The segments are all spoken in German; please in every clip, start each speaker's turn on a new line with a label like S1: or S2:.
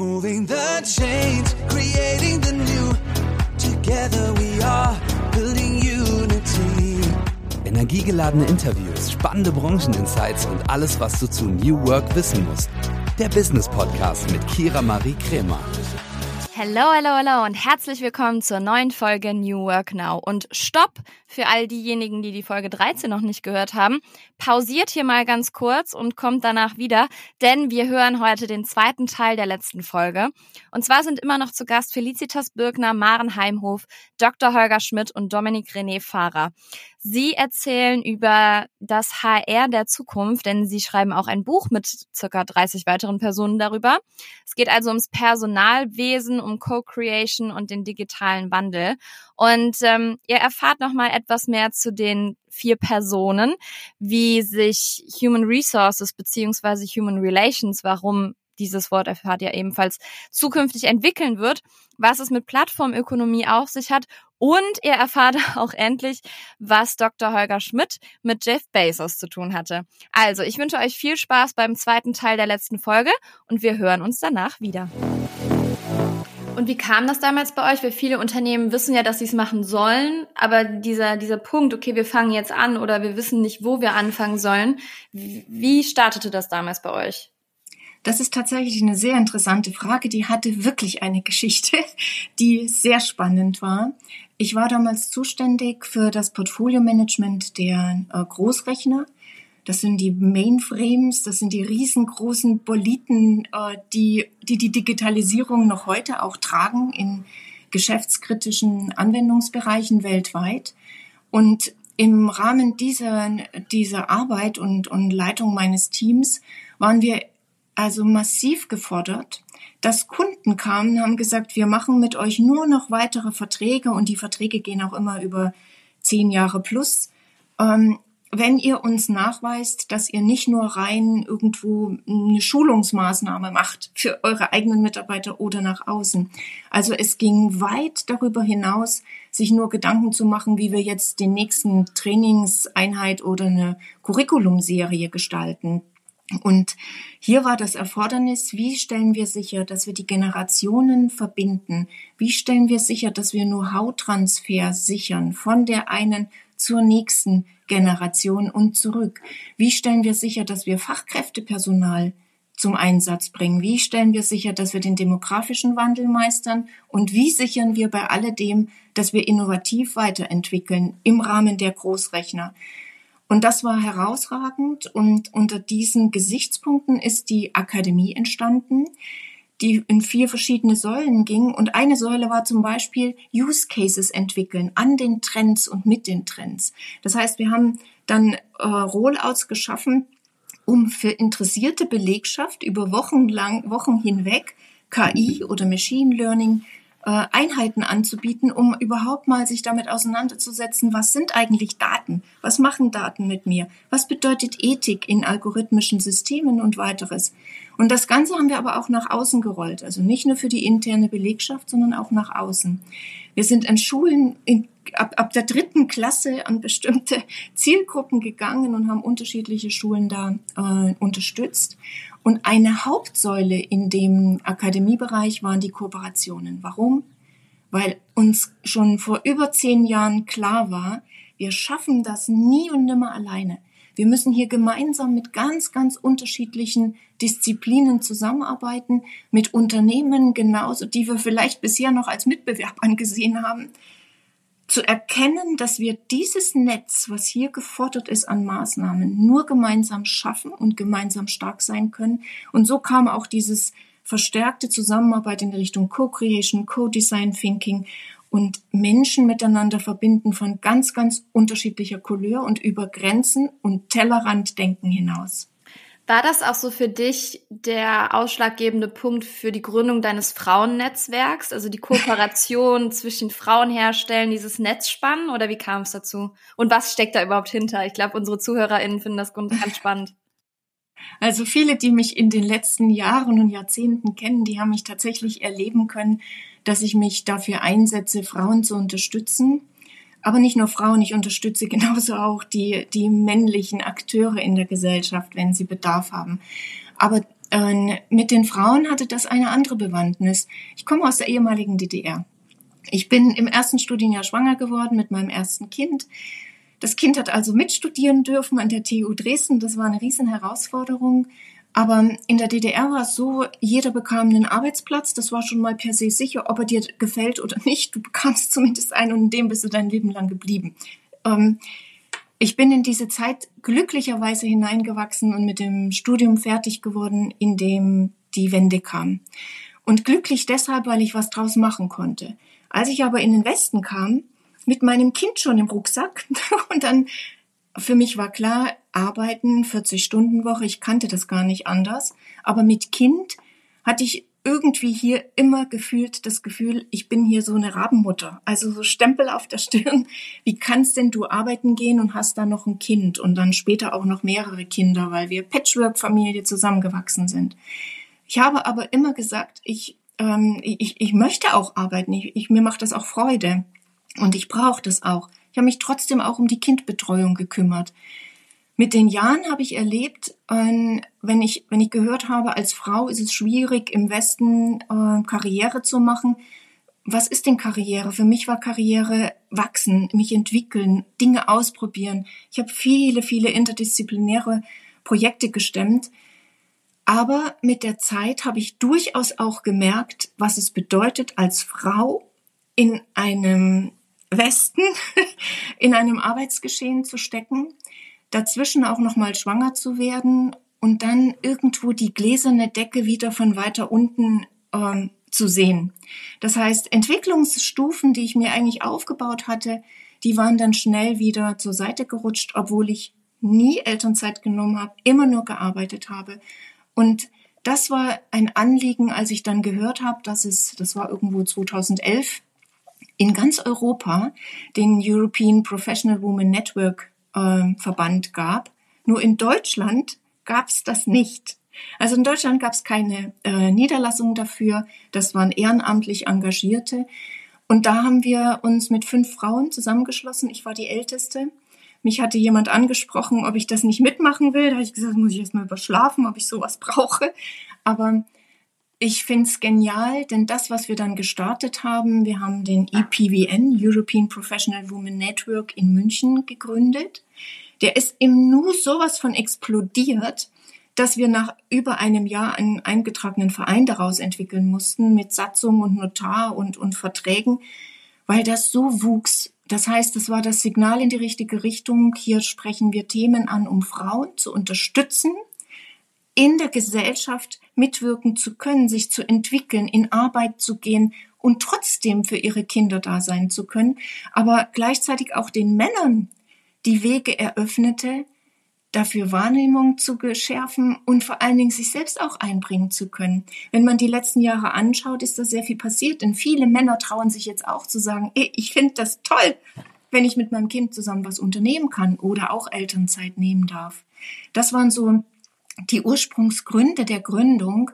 S1: Moving the change, creating the new. Together we are building unity.
S2: Energiegeladene Interviews, spannende Brancheninsights und alles, was du zu New Work wissen musst. Der Business Podcast mit Kira Marie Kremer.
S3: Hello, hello, hello und herzlich willkommen zur neuen Folge New Work Now. Und stopp für all diejenigen, die die Folge 13 noch nicht gehört haben. Pausiert hier mal ganz kurz und kommt danach wieder, denn wir hören heute den zweiten Teil der letzten Folge. Und zwar sind immer noch zu Gast Felicitas Birkner, Maren Heimhof, Dr. Holger Schmidt und Dominik René Fahrer. Sie erzählen über das HR der Zukunft, denn sie schreiben auch ein Buch mit circa 30 weiteren Personen darüber. Es geht also ums Personalwesen, um Co-Creation und den digitalen Wandel. Und ähm, ihr erfahrt nochmal etwas mehr zu den vier Personen, wie sich Human Resources beziehungsweise Human Relations, warum dieses Wort erfahrt ihr ebenfalls zukünftig entwickeln wird, was es mit Plattformökonomie auf sich hat und ihr erfahrt auch endlich, was Dr. Holger Schmidt mit Jeff Bezos zu tun hatte. Also, ich wünsche euch viel Spaß beim zweiten Teil der letzten Folge und wir hören uns danach wieder. Und wie kam das damals bei euch? Weil viele Unternehmen wissen ja, dass sie es machen sollen, aber dieser, dieser Punkt, okay, wir fangen jetzt an oder wir wissen nicht, wo wir anfangen sollen, wie startete das damals bei euch?
S4: Das ist tatsächlich eine sehr interessante Frage. Die hatte wirklich eine Geschichte, die sehr spannend war. Ich war damals zuständig für das Portfolio-Management der äh, Großrechner. Das sind die Mainframes, das sind die riesengroßen Boliten, äh, die, die die Digitalisierung noch heute auch tragen in geschäftskritischen Anwendungsbereichen weltweit. Und im Rahmen dieser, dieser Arbeit und, und Leitung meines Teams waren wir also massiv gefordert, dass Kunden kamen haben gesagt, wir machen mit euch nur noch weitere Verträge und die Verträge gehen auch immer über zehn Jahre plus. Ähm, wenn ihr uns nachweist, dass ihr nicht nur rein irgendwo eine Schulungsmaßnahme macht für eure eigenen Mitarbeiter oder nach außen. Also es ging weit darüber hinaus, sich nur Gedanken zu machen, wie wir jetzt den nächsten Trainingseinheit oder eine Curriculumserie gestalten. Und hier war das Erfordernis, wie stellen wir sicher, dass wir die Generationen verbinden? Wie stellen wir sicher, dass wir Know-how-Transfer sichern von der einen zur nächsten Generation und zurück? Wie stellen wir sicher, dass wir Fachkräftepersonal zum Einsatz bringen? Wie stellen wir sicher, dass wir den demografischen Wandel meistern? Und wie sichern wir bei alledem, dass wir innovativ weiterentwickeln im Rahmen der Großrechner? Und das war herausragend. Und unter diesen Gesichtspunkten ist die Akademie entstanden, die in vier verschiedene Säulen ging. Und eine Säule war zum Beispiel Use Cases entwickeln an den Trends und mit den Trends. Das heißt, wir haben dann äh, Rollouts geschaffen, um für interessierte Belegschaft über Wochen lang, Wochen hinweg KI oder Machine Learning äh, Einheiten anzubieten, um überhaupt mal sich damit auseinanderzusetzen, was sind eigentlich Daten? Was machen Daten mit mir? Was bedeutet Ethik in algorithmischen Systemen und weiteres? Und das Ganze haben wir aber auch nach außen gerollt, also nicht nur für die interne Belegschaft, sondern auch nach außen. Wir sind an Schulen in, ab, ab der dritten Klasse an bestimmte Zielgruppen gegangen und haben unterschiedliche Schulen da äh, unterstützt. Und eine Hauptsäule in dem Akademiebereich waren die Kooperationen. Warum? Weil uns schon vor über zehn Jahren klar war, wir schaffen das nie und nimmer alleine. Wir müssen hier gemeinsam mit ganz, ganz unterschiedlichen Disziplinen zusammenarbeiten, mit Unternehmen genauso, die wir vielleicht bisher noch als Mitbewerb angesehen haben, zu erkennen, dass wir dieses Netz, was hier gefordert ist an Maßnahmen, nur gemeinsam schaffen und gemeinsam stark sein können. Und so kam auch dieses verstärkte Zusammenarbeit in Richtung Co-Creation, Co-Design Thinking und Menschen miteinander verbinden von ganz, ganz unterschiedlicher Couleur und über Grenzen und Tellerranddenken hinaus.
S3: War das auch so für dich der ausschlaggebende Punkt für die Gründung deines Frauennetzwerks, also die Kooperation zwischen Frauen herstellen, dieses Netz spannen oder wie kam es dazu? Und was steckt da überhaupt hinter? Ich glaube, unsere ZuhörerInnen finden das ganz spannend.
S4: Also viele, die mich in den letzten Jahren und Jahrzehnten kennen, die haben mich tatsächlich erleben können, dass ich mich dafür einsetze, Frauen zu unterstützen aber nicht nur Frauen, ich unterstütze genauso auch die, die männlichen Akteure in der Gesellschaft, wenn sie Bedarf haben. Aber Äh, mit den Frauen hatte das eine andere Bewandtnis. Ich komme aus der ehemaligen DDR. Ich bin im ersten Studienjahr schwanger geworden mit meinem ersten Kind. Das Kind hat also mitstudieren dürfen an der TU Dresden. Das war eine riesen Herausforderung. Aber in der DDR war es so, jeder bekam einen Arbeitsplatz. Das war schon mal per se sicher, ob er dir gefällt oder nicht. Du bekamst zumindest einen und in dem bist du dein Leben lang geblieben. Ähm, ich bin in diese Zeit glücklicherweise hineingewachsen und mit dem Studium fertig geworden, in dem die Wende kam. Und glücklich deshalb, weil ich was draus machen konnte. Als ich aber in den Westen kam, mit meinem Kind schon im Rucksack und dann für mich war klar, arbeiten, 40 Stunden Woche, ich kannte das gar nicht anders, aber mit Kind hatte ich irgendwie hier immer gefühlt das Gefühl, ich bin hier so eine Rabenmutter. Also so Stempel auf der Stirn. Wie kannst denn du arbeiten gehen und hast da noch ein Kind und dann später auch noch mehrere Kinder, weil wir Patchwork-Familie zusammengewachsen sind. Ich habe aber immer gesagt, ich, ähm, ich, ich möchte auch arbeiten. Ich, ich, mir macht das auch Freude. Und ich brauche das auch. Ich habe mich trotzdem auch um die Kindbetreuung gekümmert. Mit den Jahren habe ich erlebt, äh, wenn ich, wenn ich gehört habe, als Frau ist es schwierig, im Westen äh, Karriere zu machen. Was ist denn Karriere? Für mich war Karriere wachsen, mich entwickeln, Dinge ausprobieren. Ich habe viele, viele interdisziplinäre Projekte gestemmt. Aber mit der Zeit habe ich durchaus auch gemerkt, was es bedeutet, als Frau in einem Westen, in einem Arbeitsgeschehen zu stecken dazwischen auch noch mal schwanger zu werden und dann irgendwo die gläserne Decke wieder von weiter unten ähm, zu sehen. Das heißt, Entwicklungsstufen, die ich mir eigentlich aufgebaut hatte, die waren dann schnell wieder zur Seite gerutscht, obwohl ich nie Elternzeit genommen habe, immer nur gearbeitet habe. Und das war ein Anliegen, als ich dann gehört habe, dass es, das war irgendwo 2011, in ganz Europa den European Professional Women Network äh, Verband gab. Nur in Deutschland gab es das nicht. Also in Deutschland gab es keine äh, Niederlassung dafür. Das waren ehrenamtlich Engagierte. Und da haben wir uns mit fünf Frauen zusammengeschlossen. Ich war die Älteste. Mich hatte jemand angesprochen, ob ich das nicht mitmachen will. Da habe ich gesagt, muss ich erst mal überschlafen, ob ich sowas brauche. Aber ich finde es genial, denn das, was wir dann gestartet haben, wir haben den EPWN, European Professional Women Network in München gegründet. Der ist im Nu sowas von explodiert, dass wir nach über einem Jahr einen eingetragenen Verein daraus entwickeln mussten mit Satzung und Notar und, und Verträgen, weil das so wuchs. Das heißt, es war das Signal in die richtige Richtung. Hier sprechen wir Themen an, um Frauen zu unterstützen, in der Gesellschaft mitwirken zu können, sich zu entwickeln, in Arbeit zu gehen und trotzdem für ihre Kinder da sein zu können, aber gleichzeitig auch den Männern die Wege eröffnete, dafür Wahrnehmung zu geschärfen und vor allen Dingen sich selbst auch einbringen zu können. Wenn man die letzten Jahre anschaut, ist da sehr viel passiert, denn viele Männer trauen sich jetzt auch zu sagen, ich finde das toll, wenn ich mit meinem Kind zusammen was unternehmen kann oder auch Elternzeit nehmen darf. Das waren so die Ursprungsgründe der Gründung.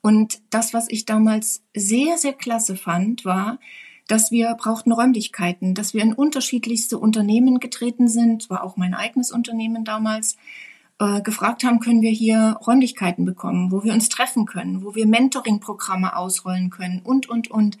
S4: Und das, was ich damals sehr, sehr klasse fand, war, dass wir brauchten Räumlichkeiten, dass wir in unterschiedlichste Unternehmen getreten sind, war auch mein eigenes Unternehmen damals, äh, gefragt haben, können wir hier Räumlichkeiten bekommen, wo wir uns treffen können, wo wir Mentoring-Programme ausrollen können und, und, und.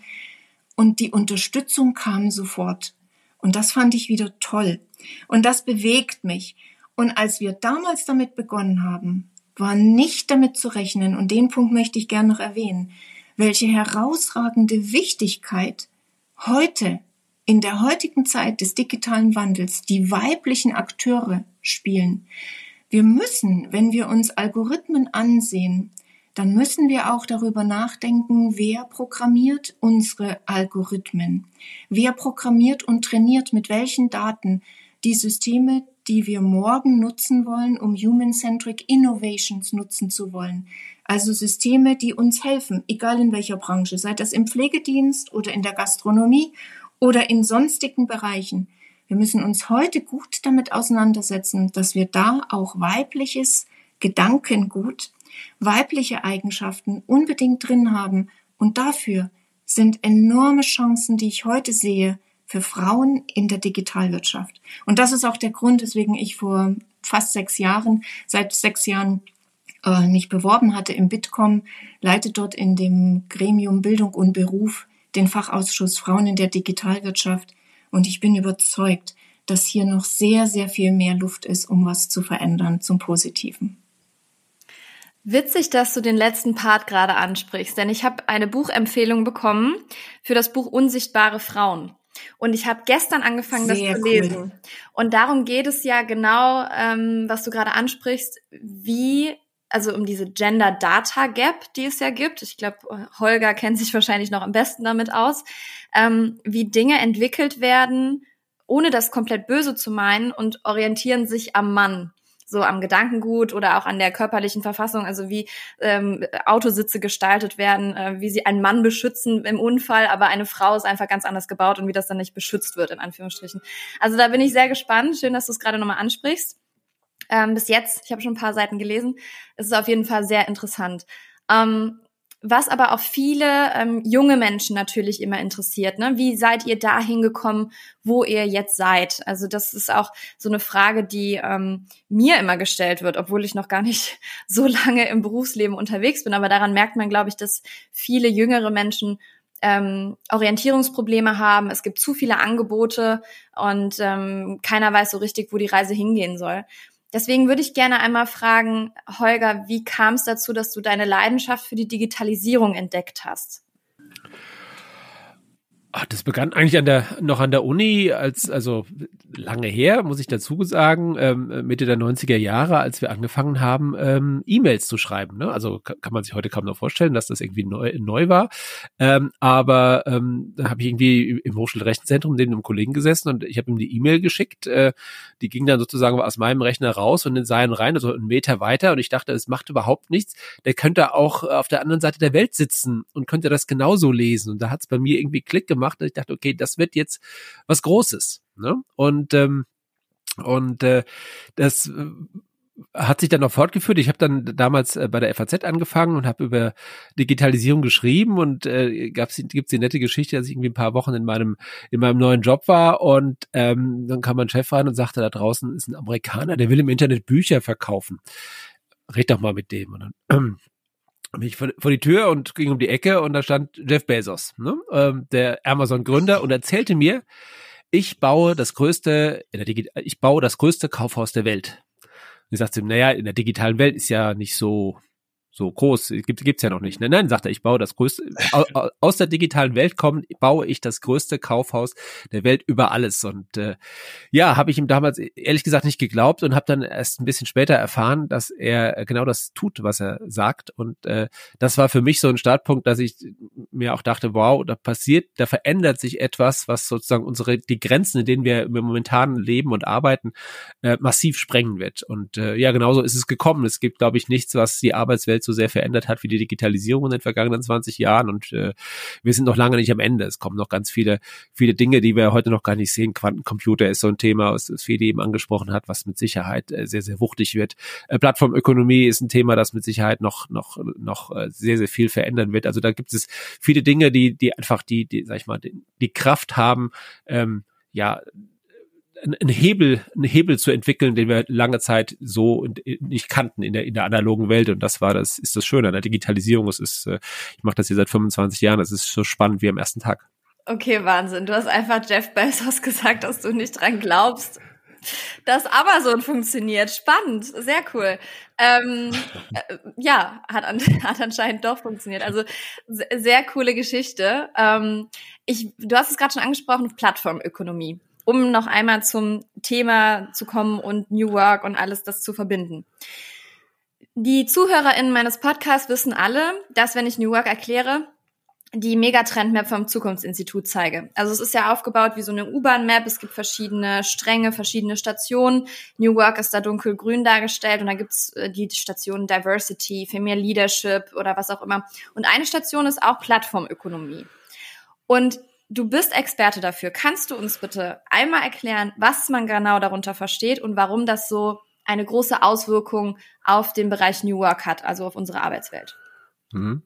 S4: Und die Unterstützung kam sofort. Und das fand ich wieder toll. Und das bewegt mich. Und als wir damals damit begonnen haben, war nicht damit zu rechnen, und den Punkt möchte ich gerne noch erwähnen, welche herausragende Wichtigkeit heute, in der heutigen Zeit des digitalen Wandels, die weiblichen Akteure spielen. Wir müssen, wenn wir uns Algorithmen ansehen, dann müssen wir auch darüber nachdenken, wer programmiert unsere Algorithmen, wer programmiert und trainiert mit welchen Daten die Systeme, die wir morgen nutzen wollen, um Human-Centric Innovations nutzen zu wollen. Also Systeme, die uns helfen, egal in welcher Branche, sei das im Pflegedienst oder in der Gastronomie oder in sonstigen Bereichen. Wir müssen uns heute gut damit auseinandersetzen, dass wir da auch weibliches Gedankengut, weibliche Eigenschaften unbedingt drin haben. Und dafür sind enorme Chancen, die ich heute sehe, für Frauen in der Digitalwirtschaft. Und das ist auch der Grund, weswegen ich vor fast sechs Jahren, seit sechs Jahren äh, nicht beworben hatte im Bitkom, leite dort in dem Gremium Bildung und Beruf den Fachausschuss Frauen in der Digitalwirtschaft und ich bin überzeugt, dass hier noch sehr, sehr viel mehr Luft ist, um was zu verändern zum Positiven.
S3: Witzig, dass du den letzten Part gerade ansprichst, denn ich habe eine Buchempfehlung bekommen für das Buch Unsichtbare Frauen. Und ich habe gestern angefangen, Sehr das zu lesen. Cool. Und darum geht es ja genau, ähm, was du gerade ansprichst, wie, also um diese Gender Data Gap, die es ja gibt. Ich glaube, Holger kennt sich wahrscheinlich noch am besten damit aus, ähm, wie Dinge entwickelt werden, ohne das komplett böse zu meinen und orientieren sich am Mann so am Gedankengut oder auch an der körperlichen Verfassung, also wie ähm, Autositze gestaltet werden, äh, wie sie einen Mann beschützen im Unfall, aber eine Frau ist einfach ganz anders gebaut und wie das dann nicht beschützt wird, in Anführungsstrichen. Also da bin ich sehr gespannt. Schön, dass du es gerade nochmal ansprichst. Ähm, bis jetzt, ich habe schon ein paar Seiten gelesen, es ist auf jeden Fall sehr interessant. Ähm, was aber auch viele ähm, junge Menschen natürlich immer interessiert. Ne? Wie seid ihr dahin gekommen, wo ihr jetzt seid? Also das ist auch so eine Frage, die ähm, mir immer gestellt wird, obwohl ich noch gar nicht so lange im Berufsleben unterwegs bin. Aber daran merkt man, glaube ich, dass viele jüngere Menschen ähm, Orientierungsprobleme haben. Es gibt zu viele Angebote und ähm, keiner weiß so richtig, wo die Reise hingehen soll. Deswegen würde ich gerne einmal fragen, Holger, wie kam es dazu, dass du deine Leidenschaft für die Digitalisierung entdeckt hast?
S5: Ach, das begann eigentlich an der, noch an der Uni, als, also lange her, muss ich dazu sagen, ähm, Mitte der 90er Jahre, als wir angefangen haben, ähm, E-Mails zu schreiben. Ne? Also kann man sich heute kaum noch vorstellen, dass das irgendwie neu, neu war. Ähm, aber ähm, da habe ich irgendwie im Hochschulrechenzentrum neben einem Kollegen gesessen und ich habe ihm die E-Mail geschickt. Äh, die ging dann sozusagen aus meinem Rechner raus und in seinen rein, also einen Meter weiter. Und ich dachte, es macht überhaupt nichts. Der könnte auch auf der anderen Seite der Welt sitzen und könnte das genauso lesen. Und da hat es bei mir irgendwie Klick gemacht gemacht, dass ich dachte, okay, das wird jetzt was Großes. Ne? Und ähm, und äh, das äh, hat sich dann noch fortgeführt. Ich habe dann damals äh, bei der FAZ angefangen und habe über Digitalisierung geschrieben und äh, gab's gibt's die nette Geschichte, dass ich irgendwie ein paar Wochen in meinem in meinem neuen Job war und ähm, dann kam mein Chef rein und sagte, da draußen ist ein Amerikaner, der will im Internet Bücher verkaufen. Red doch mal mit dem. Und dann ähm, bin ich vor, vor die Tür und ging um die Ecke und da stand Jeff Bezos, ne? ähm, der Amazon-Gründer und erzählte mir, ich baue das größte, ich baue das größte Kaufhaus der Welt. Und ich sagte ihm, naja, in der digitalen Welt ist ja nicht so so groß, gibt gibt's ja noch nicht. Ne? Nein, sagt er, ich baue das größte aus der digitalen Welt kommen, baue ich das größte Kaufhaus der Welt über alles und äh, ja, habe ich ihm damals ehrlich gesagt nicht geglaubt und habe dann erst ein bisschen später erfahren, dass er genau das tut, was er sagt und äh, das war für mich so ein Startpunkt, dass ich mir auch dachte, wow, da passiert, da verändert sich etwas, was sozusagen unsere die Grenzen, in denen wir momentan leben und arbeiten, äh, massiv sprengen wird und äh, ja, genauso ist es gekommen. Es gibt, glaube ich, nichts, was die Arbeitswelt so sehr verändert hat wie die Digitalisierung in den vergangenen 20 Jahren. Und äh, wir sind noch lange nicht am Ende. Es kommen noch ganz viele, viele Dinge, die wir heute noch gar nicht sehen. Quantencomputer ist so ein Thema, was, Fede eben angesprochen hat, was mit Sicherheit äh, sehr, sehr wuchtig wird. Äh, Plattformökonomie ist ein Thema, das mit Sicherheit noch, noch, noch äh, sehr, sehr viel verändern wird. Also da gibt es viele Dinge, die, die einfach die, die, sag ich mal, die, die Kraft haben, ähm, ja, einen Hebel, einen Hebel zu entwickeln, den wir lange Zeit so nicht kannten in der, in der analogen Welt. Und das war das, ist das Schöne an der Digitalisierung. Es ist, äh, ich mache das hier seit 25 Jahren. Es ist so spannend wie am ersten Tag.
S3: Okay, Wahnsinn. Du hast einfach Jeff Bezos gesagt, dass du nicht dran glaubst, dass Amazon funktioniert. Spannend, sehr cool. Ähm, äh, ja, hat, an, hat anscheinend doch funktioniert. Also sehr coole Geschichte. Ähm, ich, du hast es gerade schon angesprochen, Plattformökonomie um noch einmal zum Thema zu kommen und New Work und alles das zu verbinden. Die ZuhörerInnen meines Podcasts wissen alle, dass wenn ich New Work erkläre, die Megatrend-Map vom Zukunftsinstitut zeige. Also es ist ja aufgebaut wie so eine U-Bahn-Map. Es gibt verschiedene Stränge, verschiedene Stationen. New Work ist da dunkelgrün dargestellt und da gibt's äh, die Station Diversity, für mehr Leadership oder was auch immer. Und eine Station ist auch Plattformökonomie. Und Du bist Experte dafür. Kannst du uns bitte einmal erklären, was man genau darunter versteht und warum das so eine große Auswirkung auf den Bereich New Work hat, also auf unsere Arbeitswelt?
S5: Mhm.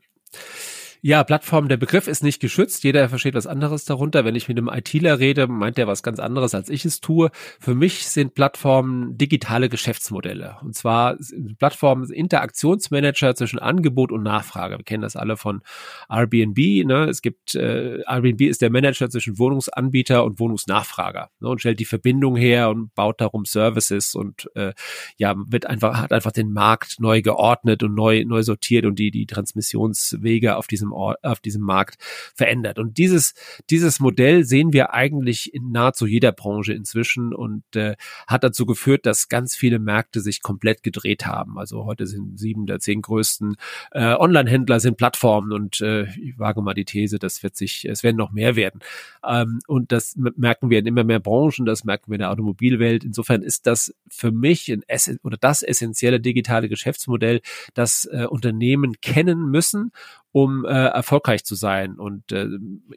S5: Ja, Plattform, der Begriff ist nicht geschützt. Jeder versteht was anderes darunter. Wenn ich mit einem ITler rede, meint er was ganz anderes, als ich es tue. Für mich sind Plattformen digitale Geschäftsmodelle. Und zwar Plattformen Interaktionsmanager zwischen Angebot und Nachfrage. Wir kennen das alle von Airbnb. Ne? Es gibt, äh, Airbnb ist der Manager zwischen Wohnungsanbieter und Wohnungsnachfrager ne? und stellt die Verbindung her und baut darum Services und äh, ja, wird einfach, hat einfach den Markt neu geordnet und neu, neu sortiert und die, die Transmissionswege auf diesem Auf diesem Markt verändert. Und dieses, dieses Modell sehen wir eigentlich in nahezu jeder Branche inzwischen und äh, hat dazu geführt, dass ganz viele Märkte sich komplett gedreht haben. Also heute sind sieben der zehn größten äh, Online-Händler sind Plattformen und äh, ich wage mal die These, das wird sich, es werden noch mehr werden. Ähm, und das merken wir in immer mehr Branchen, das merken wir in der Automobilwelt. Insofern ist das für mich ein oder das essentielle digitale Geschäftsmodell, das äh, Unternehmen kennen müssen um äh, erfolgreich zu sein. Und äh,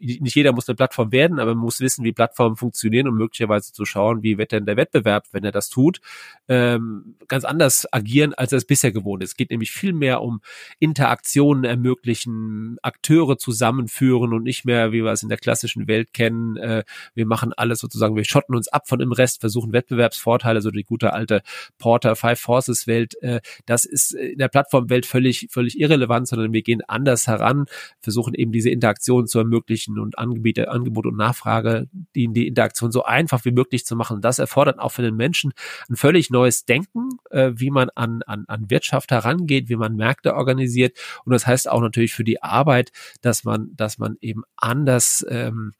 S5: nicht jeder muss eine Plattform werden, aber man muss wissen, wie Plattformen funktionieren, um möglicherweise zu schauen, wie wird denn der Wettbewerb, wenn er das tut, ähm, ganz anders agieren, als er es bisher gewohnt ist. Es geht nämlich viel mehr um Interaktionen ermöglichen, Akteure zusammenführen und nicht mehr, wie wir es in der klassischen Welt kennen, äh, wir machen alles sozusagen, wir schotten uns ab von dem Rest, versuchen Wettbewerbsvorteile, so die gute alte Porter Five Forces Welt, äh, das ist in der Plattformwelt völlig, völlig irrelevant, sondern wir gehen anders heran, versuchen eben diese Interaktion zu ermöglichen und Angebot, Angebot und Nachfrage, die, die Interaktion so einfach wie möglich zu machen. Das erfordert auch für den Menschen ein völlig neues Denken, äh, wie man an, an, an Wirtschaft herangeht, wie man Märkte organisiert. Und das heißt auch natürlich für die Arbeit, dass man, dass man eben anders ähm,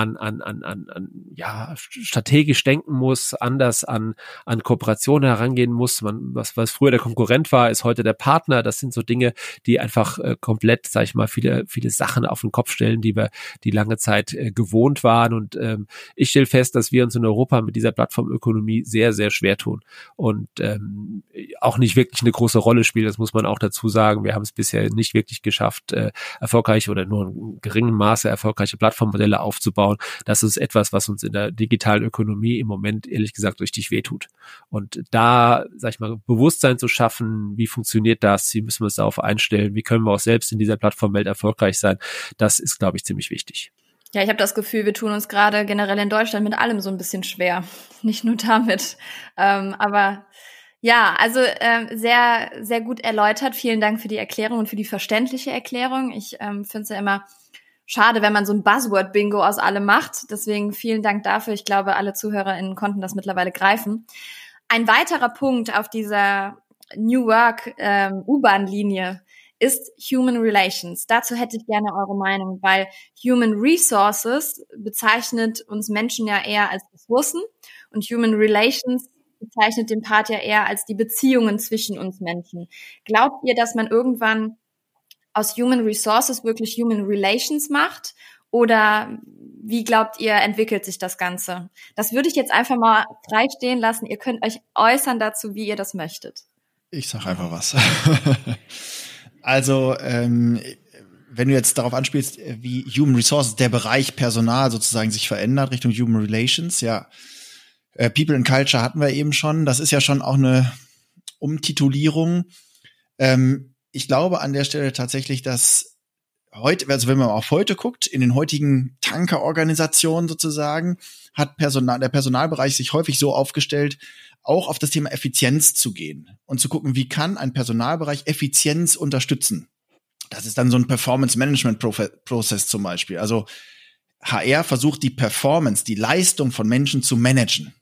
S5: an, an, an, an, an ja, strategisch denken muss, anders an, an Kooperationen herangehen muss. Man, was, was früher der Konkurrent war, ist heute der Partner. Das sind so Dinge, die einfach äh, komplett, sag ich mal, viele, viele Sachen auf den Kopf stellen, die wir die lange Zeit äh, gewohnt waren. Und ähm, ich stelle fest, dass wir uns in Europa mit dieser Plattformökonomie sehr, sehr schwer tun und ähm, auch nicht wirklich eine große Rolle spielen. Das muss man auch dazu sagen. Wir haben es bisher nicht wirklich geschafft, äh, erfolgreich oder nur in geringem Maße erfolgreiche Plattformmodelle aufzubauen aufbauen. Das ist etwas, was uns in der digitalen Ökonomie im Moment ehrlich gesagt richtig wehtut. Und da, sag ich mal, Bewusstsein zu schaffen, wie funktioniert das, wie müssen wir uns darauf einstellen, wie können wir auch selbst in dieser Plattformwelt erfolgreich sein, das ist, glaube ich, ziemlich wichtig.
S3: Ja, ich habe das Gefühl, wir tun uns gerade generell in Deutschland mit allem so ein bisschen schwer. Nicht nur damit. Ähm, aber ja, also ähm, sehr, sehr gut erläutert. Vielen Dank für die Erklärung und für die verständliche Erklärung. Ich ähm, finde es ja immer schade, wenn man so ein Buzzword-Bingo aus allem macht. Deswegen vielen Dank dafür. Ich glaube, alle ZuhörerInnen konnten das mittlerweile greifen. Ein weiterer Punkt auf dieser New Work ähm, U-Bahn-Linie ist Human Relations. Dazu hätte ich gerne eure Meinung, weil Human Resources bezeichnet uns Menschen ja eher als Ressourcen und Human Relations bezeichnet den Part ja eher als die Beziehungen zwischen uns Menschen. Glaubt ihr, dass man irgendwann aus Human Resources wirklich Human Relations macht? Oder wie glaubt ihr, entwickelt sich das Ganze? Das würde ich jetzt einfach mal frei stehen lassen. Ihr könnt euch äußern dazu, wie ihr das möchtet.
S6: Ich sag einfach was. also, ähm, wenn du jetzt darauf anspielst, wie Human Resources, der Bereich Personal sozusagen sich verändert Richtung Human Relations, ja, äh, People and Culture hatten wir eben schon. Das ist ja schon auch eine Umtitulierung. Ähm, ich glaube an der Stelle tatsächlich, dass heute, also wenn man auf heute guckt, in den heutigen Tankerorganisationen sozusagen, hat Personal, der Personalbereich sich häufig so aufgestellt, auch auf das Thema Effizienz zu gehen und zu gucken, wie kann ein Personalbereich Effizienz unterstützen. Das ist dann so ein Performance Management Prozess zum Beispiel. Also HR versucht die Performance, die Leistung von Menschen zu managen.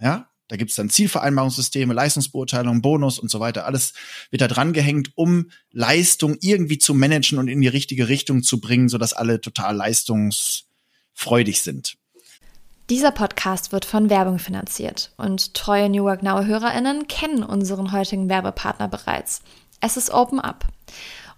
S6: Ja, da gibt's dann Zielvereinbarungssysteme, Leistungsbeurteilung, Bonus und so weiter. Alles wird da dran gehängt, um Leistung irgendwie zu managen und in die richtige Richtung zu bringen, sodass alle total leistungsfreudig sind.
S3: Dieser Podcast wird von Werbung finanziert und treue New Work Now HörerInnen kennen unseren heutigen Werbepartner bereits. Es ist Open Up.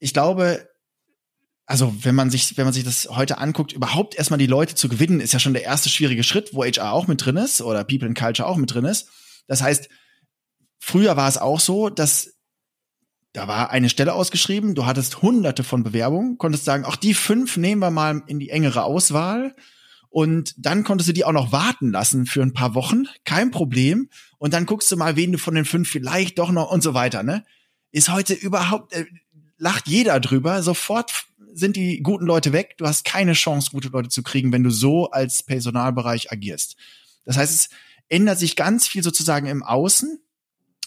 S6: ich glaube, also wenn man sich, wenn man sich das heute anguckt, überhaupt erstmal die Leute zu gewinnen, ist ja schon der erste schwierige Schritt, wo HR auch mit drin ist oder People in Culture auch mit drin ist. Das heißt, früher war es auch so, dass da war eine Stelle ausgeschrieben, du hattest hunderte von Bewerbungen, konntest sagen, auch die fünf nehmen wir mal in die engere Auswahl. Und dann konntest du die auch noch warten lassen für ein paar Wochen, kein Problem. Und dann guckst du mal, wen du von den fünf vielleicht doch noch und so weiter, ne? Ist heute überhaupt, äh, lacht jeder drüber. Sofort sind die guten Leute weg. Du hast keine Chance, gute Leute zu kriegen, wenn du so als Personalbereich agierst. Das heißt, es ändert sich ganz viel sozusagen im Außen.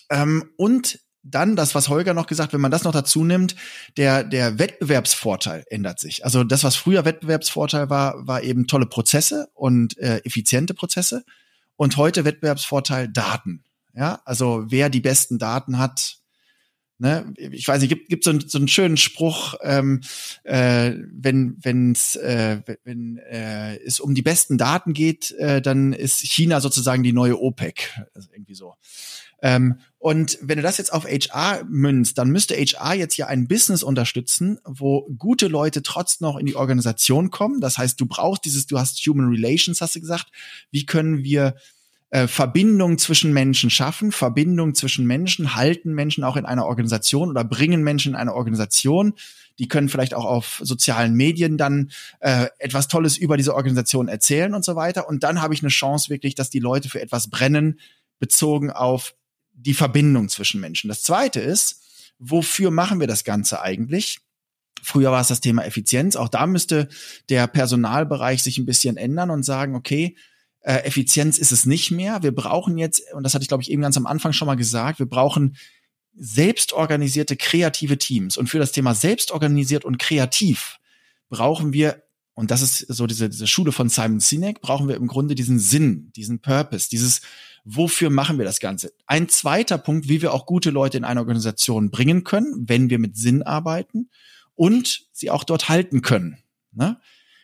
S6: Ähm, und dann das, was Holger noch gesagt, wenn man das noch dazu nimmt, der, der Wettbewerbsvorteil ändert sich. Also das, was früher Wettbewerbsvorteil war, war eben tolle Prozesse und äh, effiziente Prozesse. Und heute Wettbewerbsvorteil Daten. Ja, also wer die besten Daten hat, Ne, ich weiß nicht, gibt, gibt so, so einen schönen Spruch, ähm, äh, wenn wenn's, äh, wenn äh, es um die besten Daten geht, äh, dann ist China sozusagen die neue OPEC. Also irgendwie so. Ähm, und wenn du das jetzt auf HR münzt, dann müsste HR jetzt ja ein Business unterstützen, wo gute Leute trotz noch in die Organisation kommen. Das heißt, du brauchst dieses, du hast Human Relations, hast du gesagt. Wie können wir äh, Verbindung zwischen Menschen schaffen, Verbindung zwischen Menschen, halten Menschen auch in einer Organisation oder bringen Menschen in eine Organisation. Die können vielleicht auch auf sozialen Medien dann äh, etwas Tolles über diese Organisation erzählen und so weiter. Und dann habe ich eine Chance wirklich, dass die Leute für etwas brennen, bezogen auf die Verbindung zwischen Menschen. Das zweite ist, wofür machen wir das Ganze eigentlich? Früher war es das Thema Effizienz. Auch da müsste der Personalbereich sich ein bisschen ändern und sagen, okay, äh, Effizienz ist es nicht mehr. Wir brauchen jetzt, und das hatte ich, glaube ich, eben ganz am Anfang schon mal gesagt, wir brauchen selbstorganisierte kreative Teams. Und für das Thema selbstorganisiert und kreativ brauchen wir, und das ist so diese, diese Schule von Simon Sinek, brauchen wir im Grunde diesen Sinn, diesen Purpose, dieses, wofür machen wir das Ganze? Ein zweiter Punkt, wie wir auch gute Leute in eine Organisation bringen können, wenn wir mit Sinn arbeiten und sie auch dort halten können. Ne?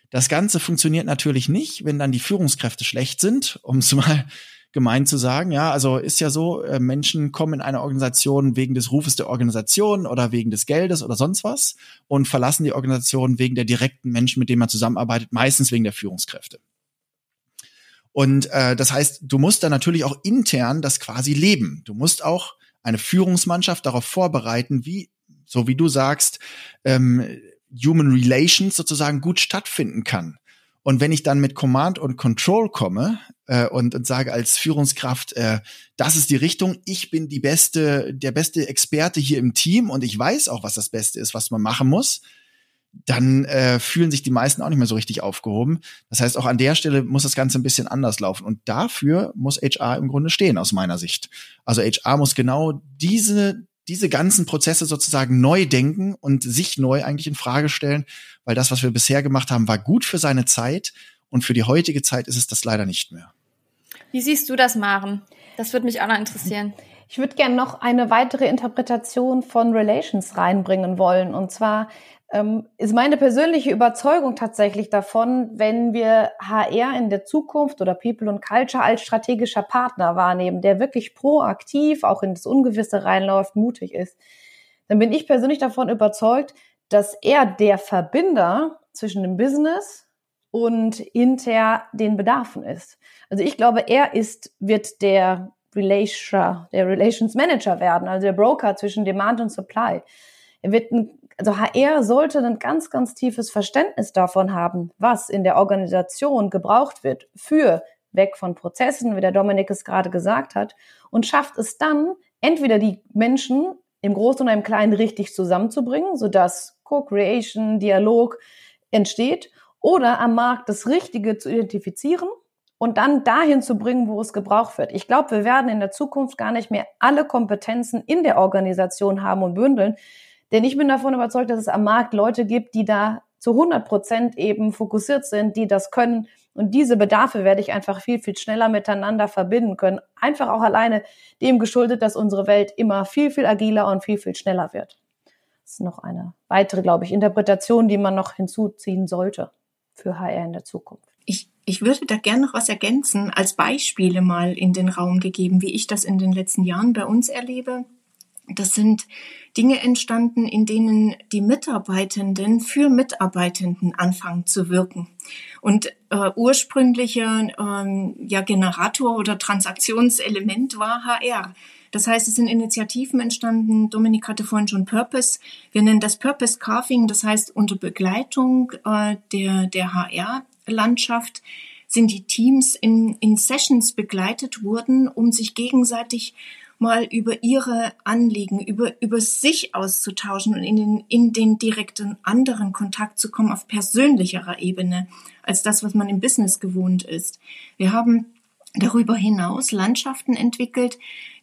S6: Das Ganze funktioniert natürlich nicht, wenn dann die Führungskräfte schlecht sind, um es mal gemein zu sagen. Ja, also ist ja so, äh, Menschen kommen in eine Organisation wegen des Rufes der Organisation oder wegen des Geldes oder sonst was und verlassen die Organisation wegen der direkten Menschen, mit denen man zusammenarbeitet, meistens wegen der Führungskräfte. Und äh, das heißt, du musst dann natürlich auch intern das quasi leben. Du musst auch eine Führungsmannschaft darauf vorbereiten, wie, so wie du sagst, ähm, Human Relations sozusagen gut stattfinden kann. Und wenn ich dann mit Command und Control komme äh, und, und sage als Führungskraft, äh, das ist die Richtung, ich bin die beste, der beste Experte hier im Team und ich weiß auch, was das Beste ist, was man machen muss, dann äh, fühlen sich die meisten auch nicht mehr so richtig aufgehoben. Das heißt, auch an der Stelle muss das Ganze ein bisschen anders laufen. Und dafür muss HR im Grunde stehen, aus meiner Sicht. Also HR muss genau diese, diese ganzen Prozesse sozusagen neu denken und sich neu eigentlich in Frage stellen, weil das, was wir bisher gemacht haben, war gut für seine Zeit und für die heutige Zeit ist es das leider nicht mehr.
S3: Wie siehst du das, Maren? Das würde mich auch noch interessieren.
S7: Ich würde gerne noch eine weitere Interpretation von Relations reinbringen wollen. Und zwar ist meine persönliche Überzeugung tatsächlich davon, wenn wir HR in der Zukunft oder People und Culture als strategischer Partner wahrnehmen, der wirklich proaktiv auch in das Ungewisse reinläuft, mutig ist, dann bin ich persönlich davon überzeugt, dass er der Verbinder zwischen dem Business und inter den Bedarfen ist. Also ich glaube, er ist, wird der Relation, der Relations Manager werden, also der Broker zwischen Demand und Supply. Er wird ein also HR sollte ein ganz, ganz tiefes Verständnis davon haben, was in der Organisation gebraucht wird für weg von Prozessen, wie der Dominik es gerade gesagt hat, und schafft es dann, entweder die Menschen im Großen und im Kleinen richtig zusammenzubringen, sodass Co-Creation, Dialog entsteht oder am Markt das Richtige zu identifizieren und dann dahin zu bringen, wo es gebraucht wird. Ich glaube, wir werden in der Zukunft gar nicht mehr alle Kompetenzen in der Organisation haben und bündeln, denn ich bin davon überzeugt, dass es am Markt Leute gibt, die da zu 100 Prozent eben fokussiert sind, die das können. Und diese Bedarfe werde ich einfach viel, viel schneller miteinander verbinden können. Einfach auch alleine dem geschuldet, dass unsere Welt immer viel, viel agiler und viel, viel schneller wird. Das ist noch eine weitere, glaube ich, Interpretation, die man noch hinzuziehen sollte für HR in der Zukunft.
S4: Ich, ich würde da gerne noch was ergänzen, als Beispiele mal in den Raum gegeben, wie ich das in den letzten Jahren bei uns erlebe. Das sind Dinge entstanden, in denen die Mitarbeitenden für Mitarbeitenden anfangen zu wirken. Und äh, ursprünglicher ähm, ja, Generator oder Transaktionselement war HR. Das heißt, es sind Initiativen entstanden. Dominik hatte vorhin schon Purpose. Wir nennen das Purpose Carving. Das heißt, unter Begleitung äh, der, der HR-Landschaft sind die Teams in, in Sessions begleitet worden, um sich gegenseitig mal über ihre Anliegen, über, über sich auszutauschen und in den, in den direkten anderen Kontakt zu kommen auf persönlicherer Ebene als das, was man im Business gewohnt ist. Wir haben darüber hinaus Landschaften entwickelt,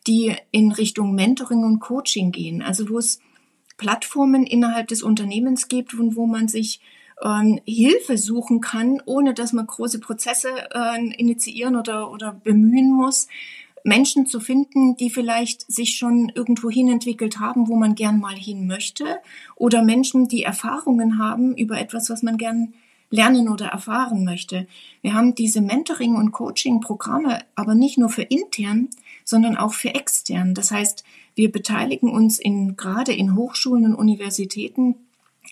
S4: die in Richtung Mentoring und Coaching gehen, also wo es Plattformen innerhalb des Unternehmens gibt und wo man sich ähm, Hilfe suchen kann, ohne dass man große Prozesse äh, initiieren oder, oder bemühen muss, Menschen zu finden, die vielleicht sich schon irgendwo hin entwickelt haben, wo man gern mal hin möchte, oder Menschen, die Erfahrungen haben über etwas, was man gern lernen oder erfahren möchte. Wir haben diese Mentoring- und Coaching-Programme aber nicht nur für intern, sondern auch für extern. Das heißt, wir beteiligen uns in, gerade in Hochschulen und Universitäten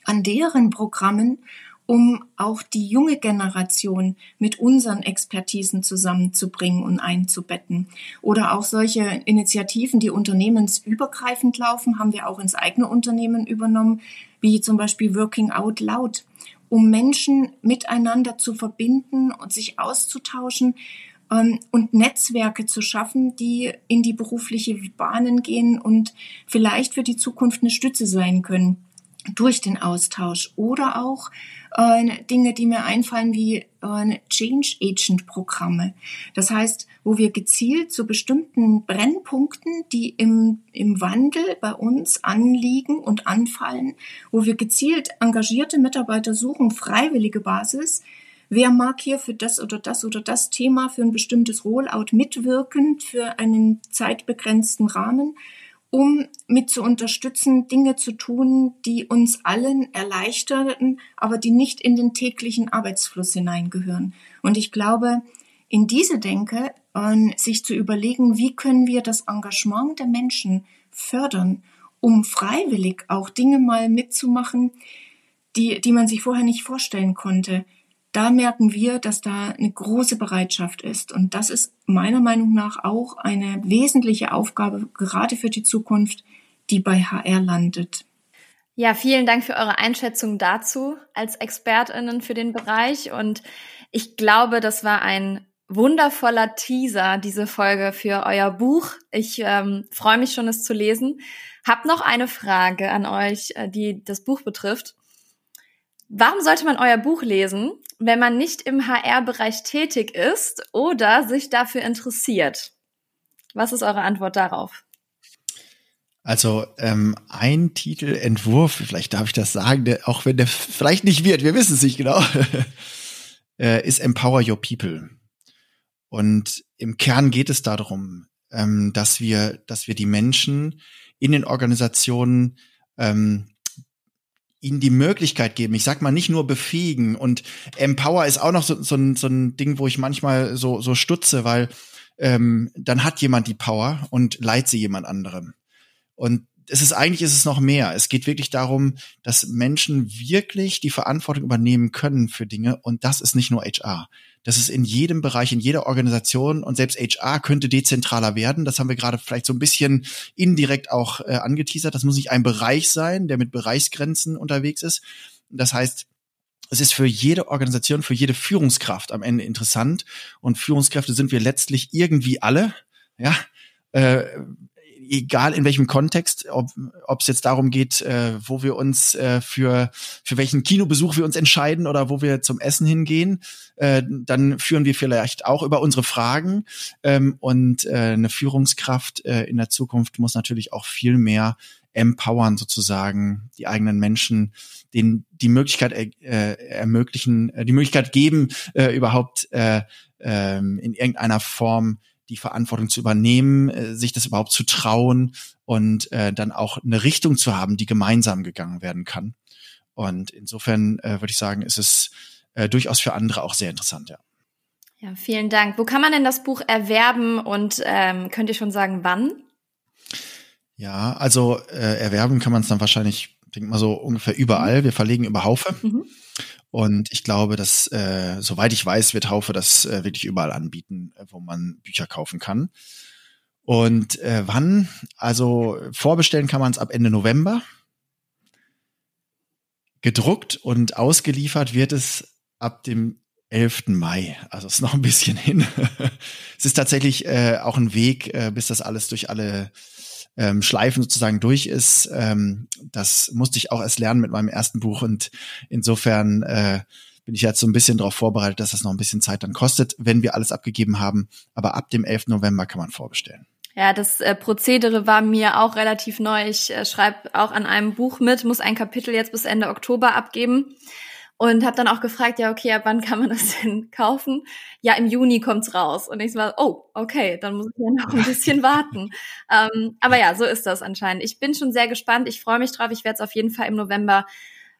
S4: an deren Programmen um auch die junge Generation mit unseren Expertisen zusammenzubringen und einzubetten. Oder auch solche Initiativen, die unternehmensübergreifend laufen, haben wir auch ins eigene Unternehmen übernommen, wie zum Beispiel Working Out Loud, um Menschen miteinander zu verbinden und sich auszutauschen ähm, und Netzwerke zu schaffen, die in die berufliche Bahnen gehen und vielleicht für die Zukunft eine Stütze sein können durch den Austausch oder auch äh, Dinge, die mir einfallen wie äh, Change Agent Programme. Das heißt, wo wir gezielt zu bestimmten Brennpunkten, die im, im Wandel bei uns anliegen und anfallen, wo wir gezielt engagierte Mitarbeiter suchen, freiwillige Basis, Wer mag hier für das oder das oder das Thema, für ein bestimmtes Rollout mitwirken, für einen zeitbegrenzten Rahmen? Um mit zu unterstützen, Dinge zu tun, die uns allen erleichtern, aber die nicht in den täglichen Arbeitsfluss hineingehören. Und ich glaube, in diese Denke, äh, sich zu überlegen, wie können wir das Engagement der Menschen fördern, um freiwillig auch Dinge mal mitzumachen, die, die man sich vorher nicht vorstellen konnte, da merken wir, dass da eine große Bereitschaft ist. Und das ist meiner Meinung nach auch eine wesentliche Aufgabe, gerade für die Zukunft, die bei HR landet.
S3: Ja, vielen Dank für eure Einschätzung dazu als ExpertInnen für den Bereich. Und ich glaube, das war ein wundervoller Teaser, diese Folge für euer Buch. Ich ähm, freue mich schon, es zu lesen. Hab noch eine Frage an euch, äh, die das Buch betrifft. Warum sollte man euer Buch lesen, wenn man nicht im HR-Bereich tätig ist oder sich dafür interessiert? Was ist eure Antwort darauf?
S6: Also ähm, ein Titelentwurf, vielleicht darf ich das sagen, der, auch wenn der vielleicht nicht wird, wir wissen es nicht genau, äh, ist Empower Your People. Und im Kern geht es darum, ähm, dass wir, dass wir die Menschen in den Organisationen ähm, ihnen die Möglichkeit geben. Ich sag mal nicht nur befähigen und Empower ist auch noch so, so, ein, so ein Ding, wo ich manchmal so, so stutze, weil ähm, dann hat jemand die Power und leiht sie jemand anderem. Und es ist eigentlich ist es noch mehr. Es geht wirklich darum, dass Menschen wirklich die Verantwortung übernehmen können für Dinge und das ist nicht nur HR. Das ist in jedem Bereich, in jeder Organisation und selbst HR könnte dezentraler werden. Das haben wir gerade vielleicht so ein bisschen indirekt auch äh, angeteasert. Das muss nicht ein Bereich sein, der mit Bereichsgrenzen unterwegs ist. Das heißt, es ist für jede Organisation, für jede Führungskraft am Ende interessant und Führungskräfte sind wir letztlich irgendwie alle. Ja, äh, egal in welchem Kontext, ob es jetzt darum geht, äh, wo wir uns äh, für für welchen Kinobesuch wir uns entscheiden oder wo wir zum Essen hingehen, äh, dann führen wir vielleicht auch über unsere Fragen. Ähm, und äh, eine Führungskraft äh, in der Zukunft muss natürlich auch viel mehr empowern sozusagen die eigenen Menschen, denen die Möglichkeit äh, ermöglichen, äh, die Möglichkeit geben, äh, überhaupt äh, äh, in irgendeiner Form die Verantwortung zu übernehmen, äh, sich das überhaupt zu trauen und äh, dann auch eine Richtung zu haben, die gemeinsam gegangen werden kann. Und insofern äh, würde ich sagen, ist es äh, durchaus für andere auch sehr interessant, ja.
S3: Ja, vielen Dank. Wo kann man denn das Buch erwerben und ähm, könnt ihr schon sagen, wann?
S6: Ja, also äh, erwerben kann man es dann wahrscheinlich, denke mal so ungefähr überall. Wir verlegen über Haufe. Mhm. Und ich glaube, dass, äh, soweit ich weiß, wird Haufe das äh, wirklich überall anbieten, äh, wo man Bücher kaufen kann. Und äh, wann? Also vorbestellen kann man es ab Ende November. Gedruckt und ausgeliefert wird es ab dem 11. Mai. Also ist noch ein bisschen hin. es ist tatsächlich äh, auch ein Weg, äh, bis das alles durch alle ähm, Schleifen sozusagen durch ist. Ähm, das musste ich auch erst lernen mit meinem ersten Buch und insofern äh, bin ich jetzt so ein bisschen darauf vorbereitet, dass das noch ein bisschen Zeit dann kostet, wenn wir alles abgegeben haben. Aber ab dem 11. November kann man vorbestellen.
S3: Ja, das äh, Prozedere war mir auch relativ neu. Ich äh, schreibe auch an einem Buch mit, muss ein Kapitel jetzt bis Ende Oktober abgeben und habe dann auch gefragt, ja, okay, ab wann kann man das denn kaufen? Ja, im Juni kommt's raus. Und ich war, oh, okay, dann muss ich ja noch ein bisschen warten. Ähm, aber ja, so ist das anscheinend. Ich bin schon sehr gespannt. Ich freue mich drauf. Ich werde es auf jeden Fall im November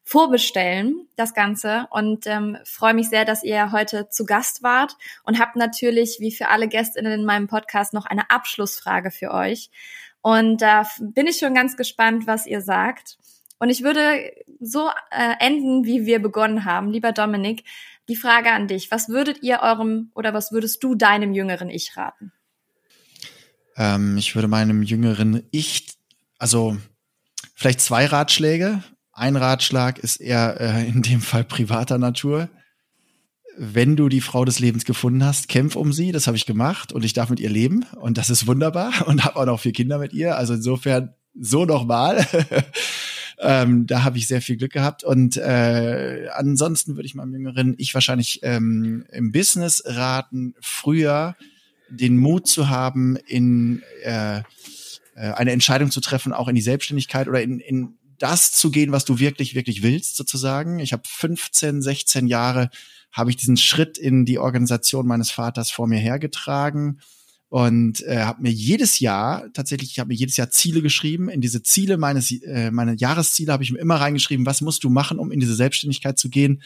S3: vorbestellen, das Ganze. Und ähm, freue mich sehr, dass ihr heute zu Gast wart und habt natürlich, wie für alle Gästinnen in meinem Podcast, noch eine Abschlussfrage für euch. Und da bin ich schon ganz gespannt, was ihr sagt. Und ich würde so äh, enden, wie wir begonnen haben. Lieber Dominik, die Frage an dich. Was würdet ihr eurem oder was würdest du deinem jüngeren Ich raten?
S6: Ähm, ich würde meinem jüngeren Ich, also vielleicht zwei Ratschläge. Ein Ratschlag ist eher äh, in dem Fall privater Natur. Wenn du die Frau des Lebens gefunden hast, kämpf um sie. Das habe ich gemacht und ich darf mit ihr leben und das ist wunderbar und habe auch noch vier Kinder mit ihr. Also insofern so nochmal. Ähm, da habe ich sehr viel Glück gehabt. Und äh, ansonsten würde ich meinem Jüngeren, ich wahrscheinlich ähm, im Business raten, früher den Mut zu haben, in äh, äh, eine Entscheidung zu treffen, auch in die Selbstständigkeit oder in, in das zu gehen, was du wirklich, wirklich willst, sozusagen. Ich habe 15, 16 Jahre, habe ich diesen Schritt in die Organisation meines Vaters vor mir hergetragen und äh, habe mir jedes Jahr tatsächlich, ich habe mir jedes Jahr Ziele geschrieben. In diese Ziele meines, äh, meine Jahresziele habe ich mir immer reingeschrieben, was musst du machen, um in diese Selbstständigkeit zu gehen.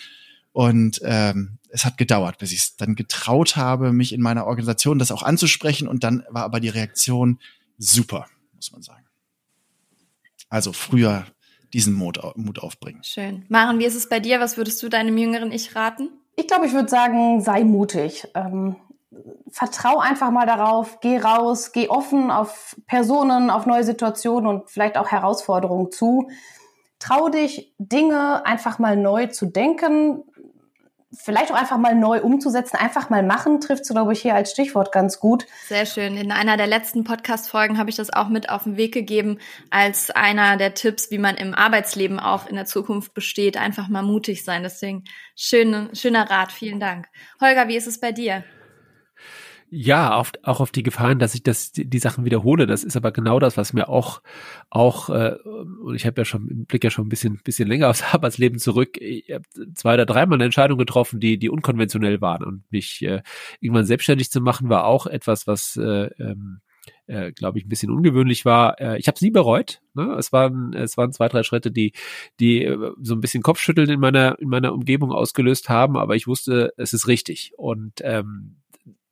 S6: Und ähm, es hat gedauert, bis ich es dann getraut habe, mich in meiner Organisation das auch anzusprechen. Und dann war aber die Reaktion super, muss man sagen. Also früher diesen Mut, Mut aufbringen.
S3: Schön. Maren, wie ist es bei dir? Was würdest du deinem jüngeren Ich raten?
S7: Ich glaube, ich würde sagen, sei mutig. Ähm, vertrau einfach mal darauf, geh raus, geh offen auf Personen, auf neue Situationen und vielleicht auch Herausforderungen zu. Trau dich, Dinge einfach mal neu zu denken, vielleicht auch einfach mal neu umzusetzen, einfach mal machen, trifft so, glaube ich, hier als Stichwort ganz gut.
S3: Sehr schön. In einer der letzten Podcast-Folgen habe ich das auch mit auf den Weg gegeben, als einer der Tipps, wie man im Arbeitsleben auch in der Zukunft besteht. Einfach mal mutig sein. Deswegen schön, schöner Rat. Vielen Dank. Holger, wie ist es bei dir?
S5: Ja, auf, auch auf die Gefahren, dass ich das, die, die Sachen wiederhole. Das ist aber genau das, was mir auch, auch, äh, und ich habe ja schon im Blick ja schon ein bisschen, bisschen länger aufs Arbeitsleben zurück. Ich habe zwei oder dreimal eine Entscheidung getroffen, die, die unkonventionell waren. Und mich äh, irgendwann selbstständig zu machen, war auch etwas, was äh, ähm, äh, glaube ich, ein bisschen ungewöhnlich war. Äh, ich habe sie bereut. Ne? Es waren es waren zwei drei Schritte, die die äh, so ein bisschen Kopfschütteln in meiner in meiner Umgebung ausgelöst haben, aber ich wusste, es ist richtig und ähm,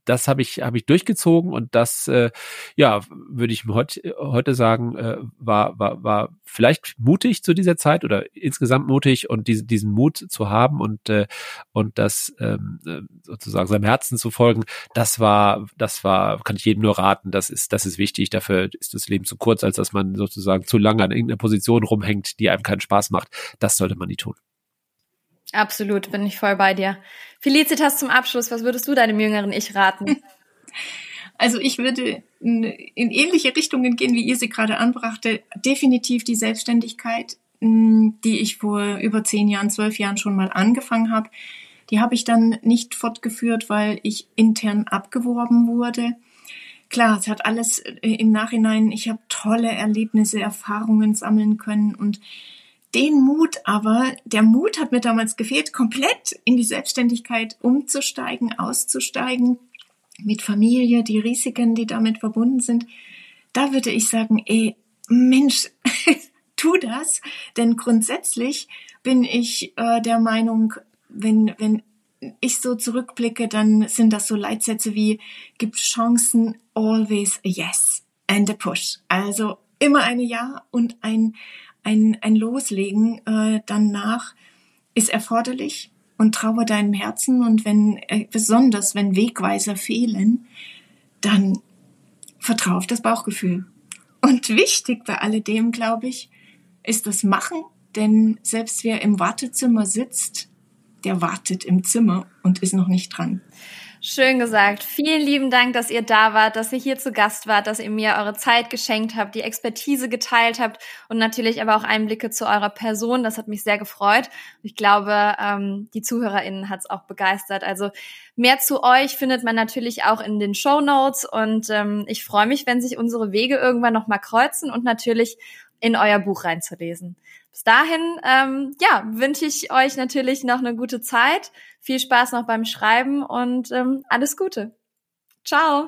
S5: das habe ich habe ich durchgezogen und das äh, ja würde ich heute heute sagen äh, war war war vielleicht mutig zu dieser Zeit oder insgesamt mutig und diese, diesen Mut zu haben und äh, und das ähm, äh, sozusagen seinem Herzen zu folgen das war das war kann ich jedem nur raten. Das ist das ist wichtig. Dafür ist das Leben zu kurz als dass man sozusagen zu lange an irgendeiner Position rumhängt die einem keinen Spaß macht. Das sollte man nie tun
S3: Absolut, bin ich voll bei dir. Felicitas zum Abschluss, was würdest du deinem jüngeren Ich raten?
S4: Also ich würde in ähnliche Richtungen gehen, wie ihr sie gerade anbrachte. Definitiv die Selbstständigkeit, die ich vor über zehn Jahren, zwölf Jahren schon mal angefangen habe. Die habe ich dann nicht fortgeführt, weil ich intern abgeworben wurde. Klar, es hat alles äh, im Nachhinein, ich habe tolle Erlebnisse, Erfahrungen sammeln können und den Mut aber, der Mut hat mir damals gefehlt, komplett in die Selbstständigkeit umzusteigen, auszusteigen, mit Familie, die Risiken, die damit verbunden sind. Da würde ich sagen, ey, Mensch, tu das, denn grundsätzlich bin ich äh, der Meinung, wenn, wenn ich so zurückblicke, dann sind das so Leitsätze wie, gibt Chancen, always a yes and a push. Also immer eine Ja und ein, ein, ein Loslegen äh, danach ist erforderlich und traue deinem Herzen und wenn, äh, besonders wenn Wegweiser fehlen, dann vertraue auf das Bauchgefühl. Und wichtig bei alledem, glaube ich, ist das Machen, denn selbst wer im Wartezimmer sitzt, der wartet im Zimmer und ist noch nicht dran.
S3: Schön gesagt. Vielen lieben Dank, dass ihr da wart, dass ihr hier zu Gast wart, dass ihr mir eure Zeit geschenkt habt, die Expertise geteilt habt und natürlich aber auch Einblicke zu eurer Person. Das hat mich sehr gefreut. Ich glaube, ähm, die ZuhörerInnen hat es auch begeistert. Also mehr zu euch findet man natürlich auch in den Show Notes und ähm, ich freue mich, wenn sich unsere Wege irgendwann nochmal kreuzen und natürlich in euer Buch reinzulesen. Bis dahin, ähm, ja, wünsche ich euch natürlich noch eine gute Zeit. Viel Spaß noch beim Schreiben und ähm, alles Gute. Ciao.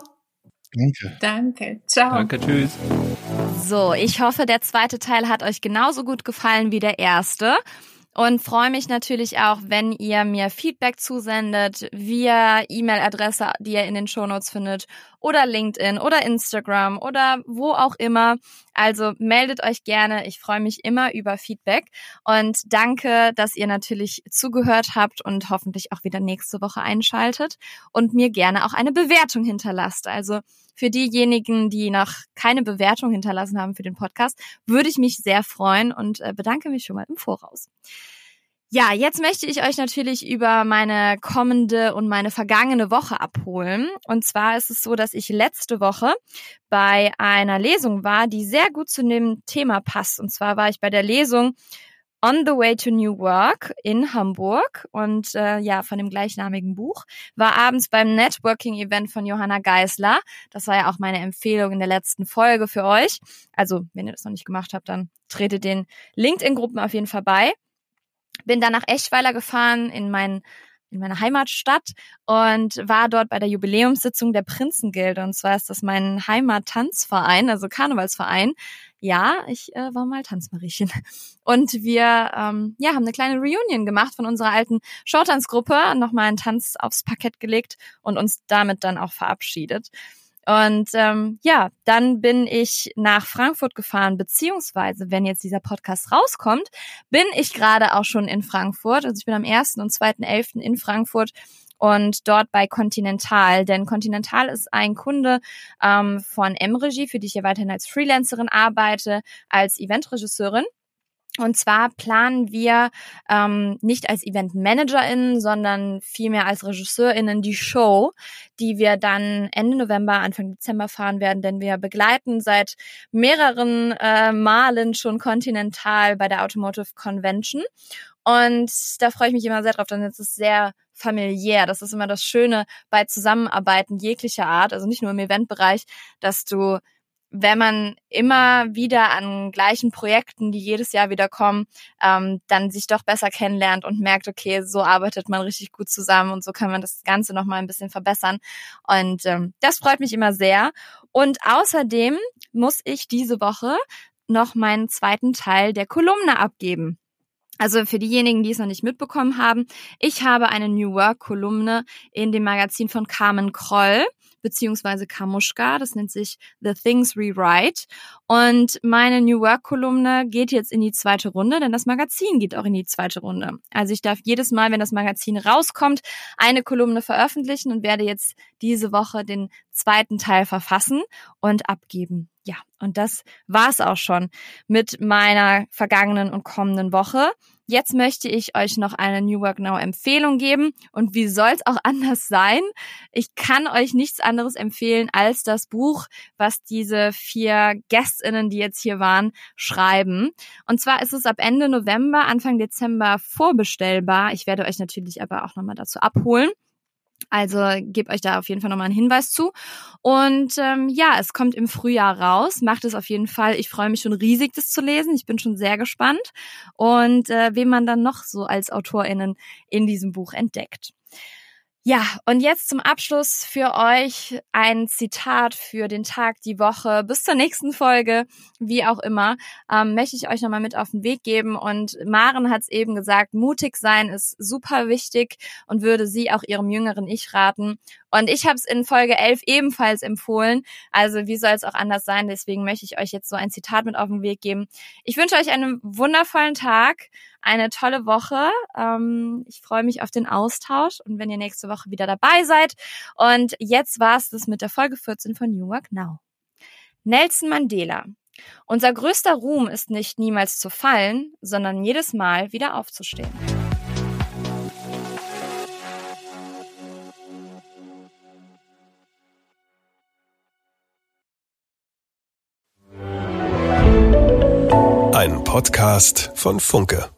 S6: Danke.
S4: Danke. Ciao.
S5: Danke, tschüss.
S3: So, ich hoffe, der zweite Teil hat euch genauso gut gefallen wie der erste und freue mich natürlich auch, wenn ihr mir Feedback zusendet via E-Mail-Adresse, die ihr in den Shownotes findet oder LinkedIn oder Instagram oder wo auch immer. Also meldet euch gerne. Ich freue mich immer über Feedback und danke, dass ihr natürlich zugehört habt und hoffentlich auch wieder nächste Woche einschaltet und mir gerne auch eine Bewertung hinterlasst. Also für diejenigen, die noch keine Bewertung hinterlassen haben für den Podcast, würde ich mich sehr freuen und äh, bedanke mich schon mal im Voraus. Ja, jetzt möchte ich euch natürlich über meine kommende und meine vergangene Woche abholen. Und zwar ist es so, dass ich letzte Woche bei einer Lesung war, die sehr gut zu dem Thema passt. Und zwar war ich bei der Lesung On the Way to New Work in Hamburg und äh, ja, von dem gleichnamigen Buch. War abends beim Networking-Event von Johanna Geisler. Das war ja auch meine Empfehlung in der letzten Folge für euch. Also, wenn ihr das noch nicht gemacht habt, dann tretet den LinkedIn-Gruppen auf jeden Fall bei. Bin dann nach Eschweiler gefahren in mein in meiner Heimatstadt und war dort bei der Jubiläumssitzung der Prinzengilde. Und zwar ist das mein Heimattanzverein, also Karnevalsverein. Ja, ich äh, war mal Tanzmariechen. Und wir ähm, ja, haben eine kleine Reunion gemacht von unserer alten Showtanzgruppe, nochmal einen Tanz aufs Parkett gelegt und uns damit dann auch verabschiedet. Und ähm, ja, dann bin ich nach Frankfurt gefahren, beziehungsweise, wenn jetzt dieser Podcast rauskommt, bin ich gerade auch schon in Frankfurt. Also ich bin am 1. und 2.11. in Frankfurt und dort bei Continental. Denn Continental ist ein Kunde ähm, von M-Regie, für die ich ja weiterhin als Freelancerin arbeite, als Eventregisseurin. Und zwar planen wir ähm, nicht als EventmanagerInnen, sondern vielmehr als RegisseurInnen die Show, die wir dann Ende November, Anfang Dezember fahren werden, denn wir begleiten seit mehreren äh, Malen schon Continental bei der Automotive Convention. Und da freue ich mich immer sehr drauf, denn es ist sehr familiär. Das ist immer das Schöne bei Zusammenarbeiten jeglicher Art, also nicht nur im Eventbereich, dass du wenn man immer wieder an gleichen Projekten, die jedes Jahr wieder kommen, ähm, dann sich doch besser kennenlernt und merkt, okay, so arbeitet man richtig gut zusammen und so kann man das Ganze nochmal ein bisschen verbessern. Und ähm, das freut mich immer sehr. Und außerdem muss ich diese Woche noch meinen zweiten Teil der Kolumne abgeben. Also für diejenigen, die es noch nicht mitbekommen haben, ich habe eine New Work Kolumne in dem Magazin von Carmen Kroll beziehungsweise Kamushka. Das nennt sich The Things Rewrite. Und meine New Work Kolumne geht jetzt in die zweite Runde, denn das Magazin geht auch in die zweite Runde. Also ich darf jedes Mal, wenn das Magazin rauskommt, eine Kolumne veröffentlichen und werde jetzt diese Woche den zweiten Teil verfassen und abgeben. Ja, und das war's auch schon mit meiner vergangenen und kommenden Woche. Jetzt möchte ich euch noch eine New Work Now Empfehlung geben. Und wie soll es auch anders sein? Ich kann euch nichts anderes empfehlen als das Buch, was diese vier Gästinnen, die jetzt hier waren, schreiben. Und zwar ist es ab Ende November, Anfang Dezember vorbestellbar. Ich werde euch natürlich aber auch nochmal dazu abholen. Also gebt euch da auf jeden Fall nochmal einen Hinweis zu. Und ähm, ja, es kommt im Frühjahr raus. Macht es auf jeden Fall. Ich freue mich schon riesig, das zu lesen. Ich bin schon sehr gespannt. Und äh, wen man dann noch so als AutorInnen in diesem Buch entdeckt. Ja, und jetzt zum Abschluss für euch ein Zitat für den Tag, die Woche. Bis zur nächsten Folge, wie auch immer, ähm, möchte ich euch nochmal mit auf den Weg geben. Und Maren hat es eben gesagt, mutig sein ist super wichtig und würde sie auch ihrem jüngeren Ich raten. Und ich habe es in Folge 11 ebenfalls empfohlen. Also wie soll es auch anders sein? Deswegen möchte ich euch jetzt so ein Zitat mit auf den Weg geben. Ich wünsche euch einen wundervollen Tag, eine tolle Woche. Ähm, ich freue mich auf den Austausch und wenn ihr nächste Woche wieder dabei seid. Und jetzt war es das mit der Folge 14 von New Work Now. Nelson Mandela. Unser größter Ruhm ist nicht niemals zu fallen, sondern jedes Mal wieder aufzustehen.
S8: Ein Podcast von Funke.